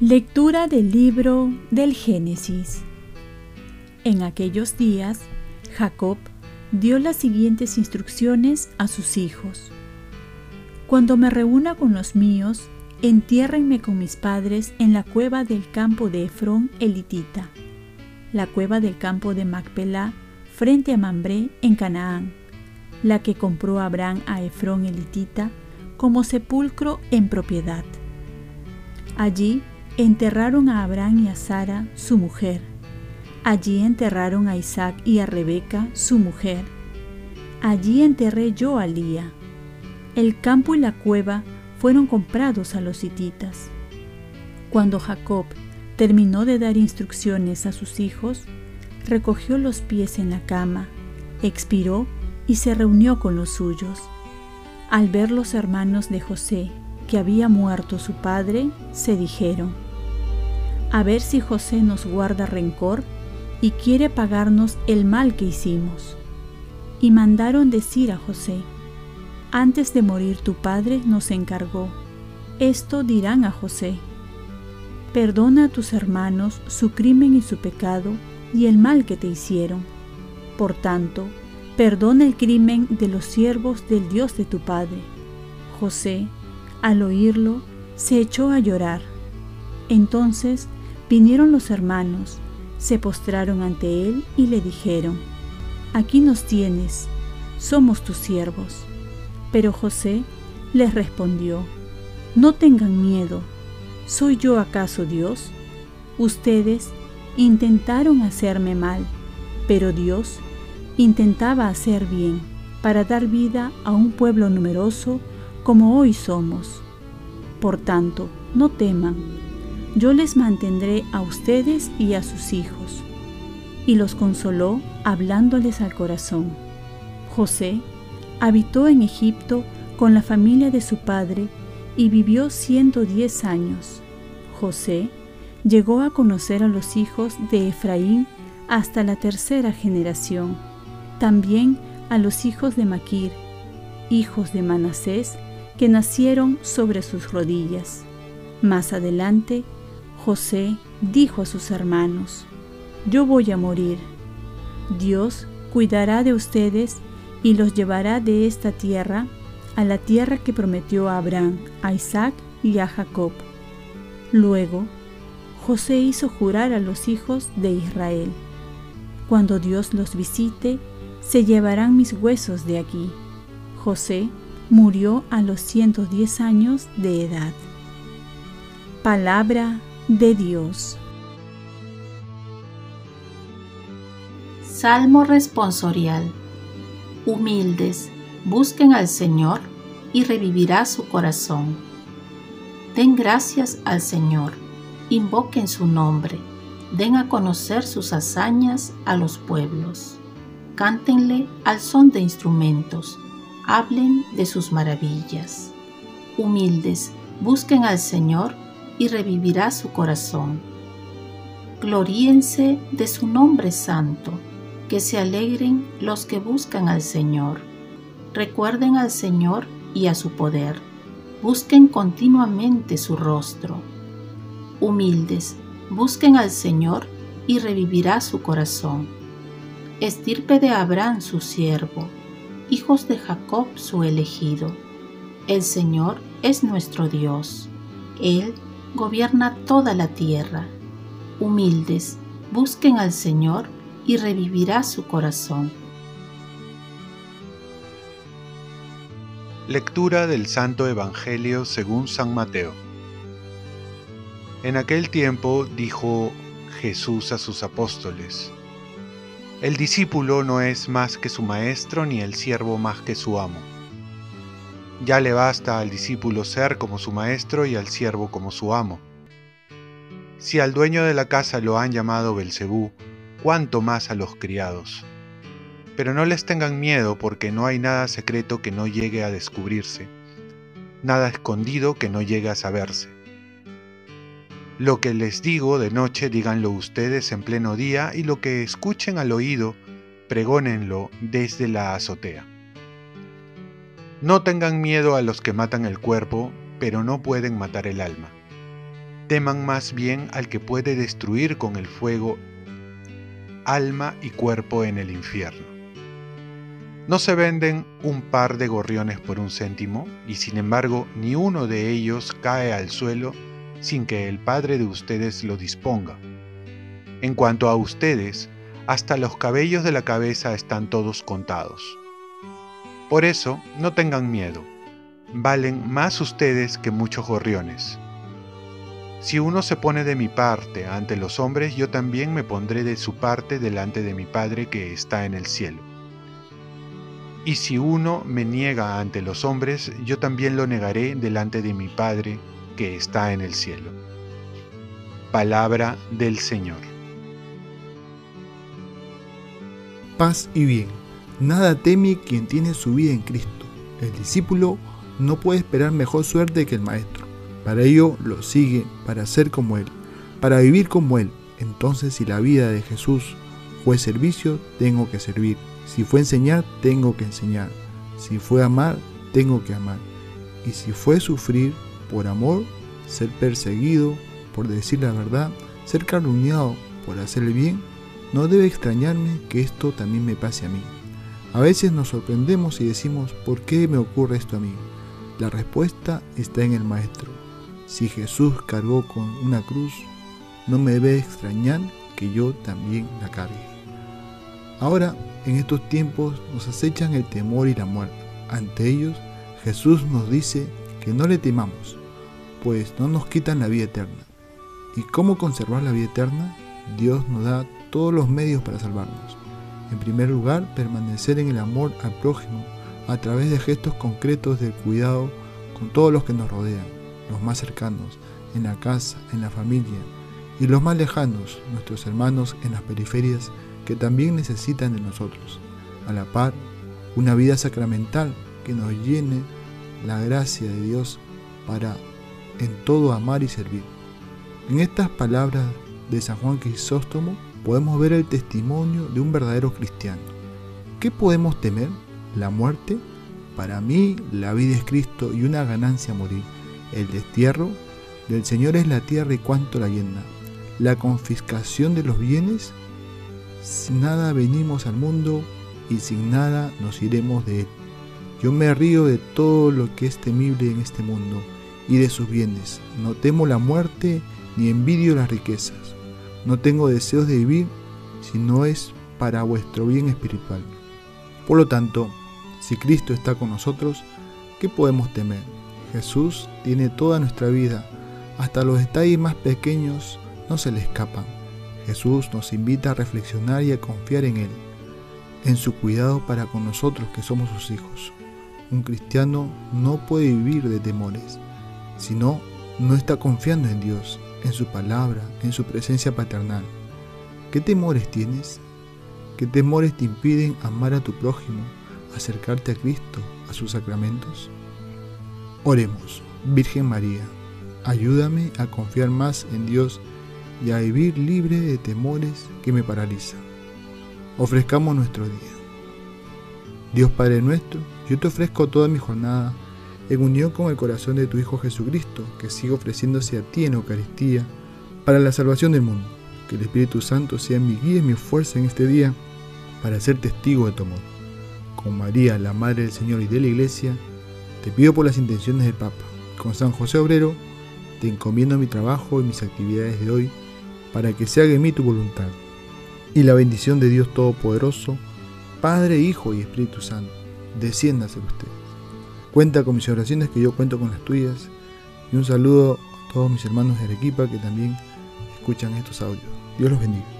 Lectura del libro del Génesis. En aquellos días, Jacob dio las siguientes instrucciones a sus hijos. Cuando me reúna con los míos, entiérrenme con mis padres en la cueva del campo de Efrón elitita, la cueva del campo de Macpelá, frente a Mambré en Canaán, la que compró Abraham a Efrón elitita como sepulcro en propiedad. Allí enterraron a Abraham y a Sara, su mujer. Allí enterraron a Isaac y a Rebeca, su mujer. Allí enterré yo a Lía. El campo y la cueva fueron comprados a los hititas. Cuando Jacob terminó de dar instrucciones a sus hijos, recogió los pies en la cama, expiró y se reunió con los suyos. Al ver los hermanos de José que había muerto su padre, se dijeron, a ver si José nos guarda rencor y quiere pagarnos el mal que hicimos. Y mandaron decir a José, antes de morir tu padre nos encargó, esto dirán a José, perdona a tus hermanos su crimen y su pecado y el mal que te hicieron. Por tanto, perdona el crimen de los siervos del Dios de tu padre. José, al oírlo, se echó a llorar. Entonces Vinieron los hermanos, se postraron ante él y le dijeron, Aquí nos tienes, somos tus siervos. Pero José les respondió, No tengan miedo, ¿soy yo acaso Dios? Ustedes intentaron hacerme mal, pero Dios intentaba hacer bien para dar vida a un pueblo numeroso como hoy somos. Por tanto, no teman yo les mantendré a ustedes y a sus hijos. Y los consoló hablándoles al corazón. José habitó en Egipto con la familia de su padre y vivió 110 años. José llegó a conocer a los hijos de Efraín hasta la tercera generación, también a los hijos de Maquir, hijos de Manasés, que nacieron sobre sus rodillas. Más adelante José dijo a sus hermanos, Yo voy a morir. Dios cuidará de ustedes y los llevará de esta tierra a la tierra que prometió a Abraham, a Isaac y a Jacob. Luego, José hizo jurar a los hijos de Israel, Cuando Dios los visite, se llevarán mis huesos de aquí. José murió a los 110 años de edad. Palabra de Dios. Salmo responsorial. Humildes, busquen al Señor y revivirá su corazón. Den gracias al Señor, invoquen su nombre, den a conocer sus hazañas a los pueblos. Cántenle al son de instrumentos, hablen de sus maravillas. Humildes, busquen al Señor y revivirá su corazón. Gloríense de su nombre santo, que se alegren los que buscan al Señor. Recuerden al Señor y a su poder. Busquen continuamente su rostro. Humildes, busquen al Señor y revivirá su corazón. Estirpe de Abraham su siervo, hijos de Jacob su elegido. El Señor es nuestro Dios. Él gobierna toda la tierra. Humildes, busquen al Señor y revivirá su corazón. Lectura del Santo Evangelio según San Mateo. En aquel tiempo dijo Jesús a sus apóstoles, El discípulo no es más que su maestro ni el siervo más que su amo. Ya le basta al discípulo ser como su maestro y al siervo como su amo. Si al dueño de la casa lo han llamado Belcebú, cuánto más a los criados. Pero no les tengan miedo porque no hay nada secreto que no llegue a descubrirse, nada escondido que no llegue a saberse. Lo que les digo de noche, díganlo ustedes en pleno día, y lo que escuchen al oído, pregónenlo desde la azotea. No tengan miedo a los que matan el cuerpo, pero no pueden matar el alma. Teman más bien al que puede destruir con el fuego alma y cuerpo en el infierno. No se venden un par de gorriones por un céntimo, y sin embargo ni uno de ellos cae al suelo sin que el Padre de ustedes lo disponga. En cuanto a ustedes, hasta los cabellos de la cabeza están todos contados. Por eso, no tengan miedo, valen más ustedes que muchos gorriones. Si uno se pone de mi parte ante los hombres, yo también me pondré de su parte delante de mi Padre que está en el cielo. Y si uno me niega ante los hombres, yo también lo negaré delante de mi Padre que está en el cielo. Palabra del Señor. Paz y bien. Nada teme quien tiene su vida en Cristo. El discípulo no puede esperar mejor suerte que el Maestro. Para ello lo sigue, para ser como Él, para vivir como Él. Entonces si la vida de Jesús fue servicio, tengo que servir. Si fue enseñar, tengo que enseñar. Si fue amar, tengo que amar. Y si fue sufrir, por amor, ser perseguido por decir la verdad, ser calumniado por hacer el bien, no debe extrañarme que esto también me pase a mí. A veces nos sorprendemos y decimos, ¿por qué me ocurre esto a mí? La respuesta está en el Maestro. Si Jesús cargó con una cruz, no me debe extrañar que yo también la cargue. Ahora, en estos tiempos, nos acechan el temor y la muerte. Ante ellos, Jesús nos dice que no le temamos, pues no nos quitan la vida eterna. ¿Y cómo conservar la vida eterna? Dios nos da todos los medios para salvarnos. En primer lugar, permanecer en el amor al prójimo a través de gestos concretos de cuidado con todos los que nos rodean, los más cercanos, en la casa, en la familia, y los más lejanos, nuestros hermanos en las periferias que también necesitan de nosotros. A la par, una vida sacramental que nos llene la gracia de Dios para en todo amar y servir. En estas palabras de San Juan Crisóstomo podemos ver el testimonio de un verdadero cristiano. ¿Qué podemos temer? ¿La muerte? Para mí la vida es Cristo y una ganancia morir. El destierro del Señor es la tierra y cuanto la llena. La confiscación de los bienes, sin nada venimos al mundo y sin nada nos iremos de él. Yo me río de todo lo que es temible en este mundo y de sus bienes. No temo la muerte ni envidio las riquezas. No tengo deseos de vivir si no es para vuestro bien espiritual. Por lo tanto, si Cristo está con nosotros, ¿qué podemos temer? Jesús tiene toda nuestra vida, hasta los detalles más pequeños no se le escapan. Jesús nos invita a reflexionar y a confiar en Él, en su cuidado para con nosotros que somos sus hijos. Un cristiano no puede vivir de temores, si no, no está confiando en Dios, en su palabra, en su presencia paternal. ¿Qué temores tienes? ¿Qué temores te impiden amar a tu prójimo, acercarte a Cristo, a sus sacramentos? Oremos, Virgen María, ayúdame a confiar más en Dios y a vivir libre de temores que me paralizan. Ofrezcamos nuestro día. Dios Padre nuestro, yo te ofrezco toda mi jornada en unión con el corazón de tu Hijo Jesucristo, que sigue ofreciéndose a ti en Eucaristía para la salvación del mundo. Que el Espíritu Santo sea mi guía y mi fuerza en este día para ser testigo de tu amor. Con María, la Madre del Señor y de la Iglesia, te pido por las intenciones del Papa. Con San José Obrero, te encomiendo mi trabajo y mis actividades de hoy para que se haga en mí tu voluntad. Y la bendición de Dios Todopoderoso, Padre, Hijo y Espíritu Santo, descienda sobre ustedes. Cuenta con mis oraciones, que yo cuento con las tuyas. Y un saludo a todos mis hermanos de Arequipa que también escuchan estos audios. Dios los bendiga.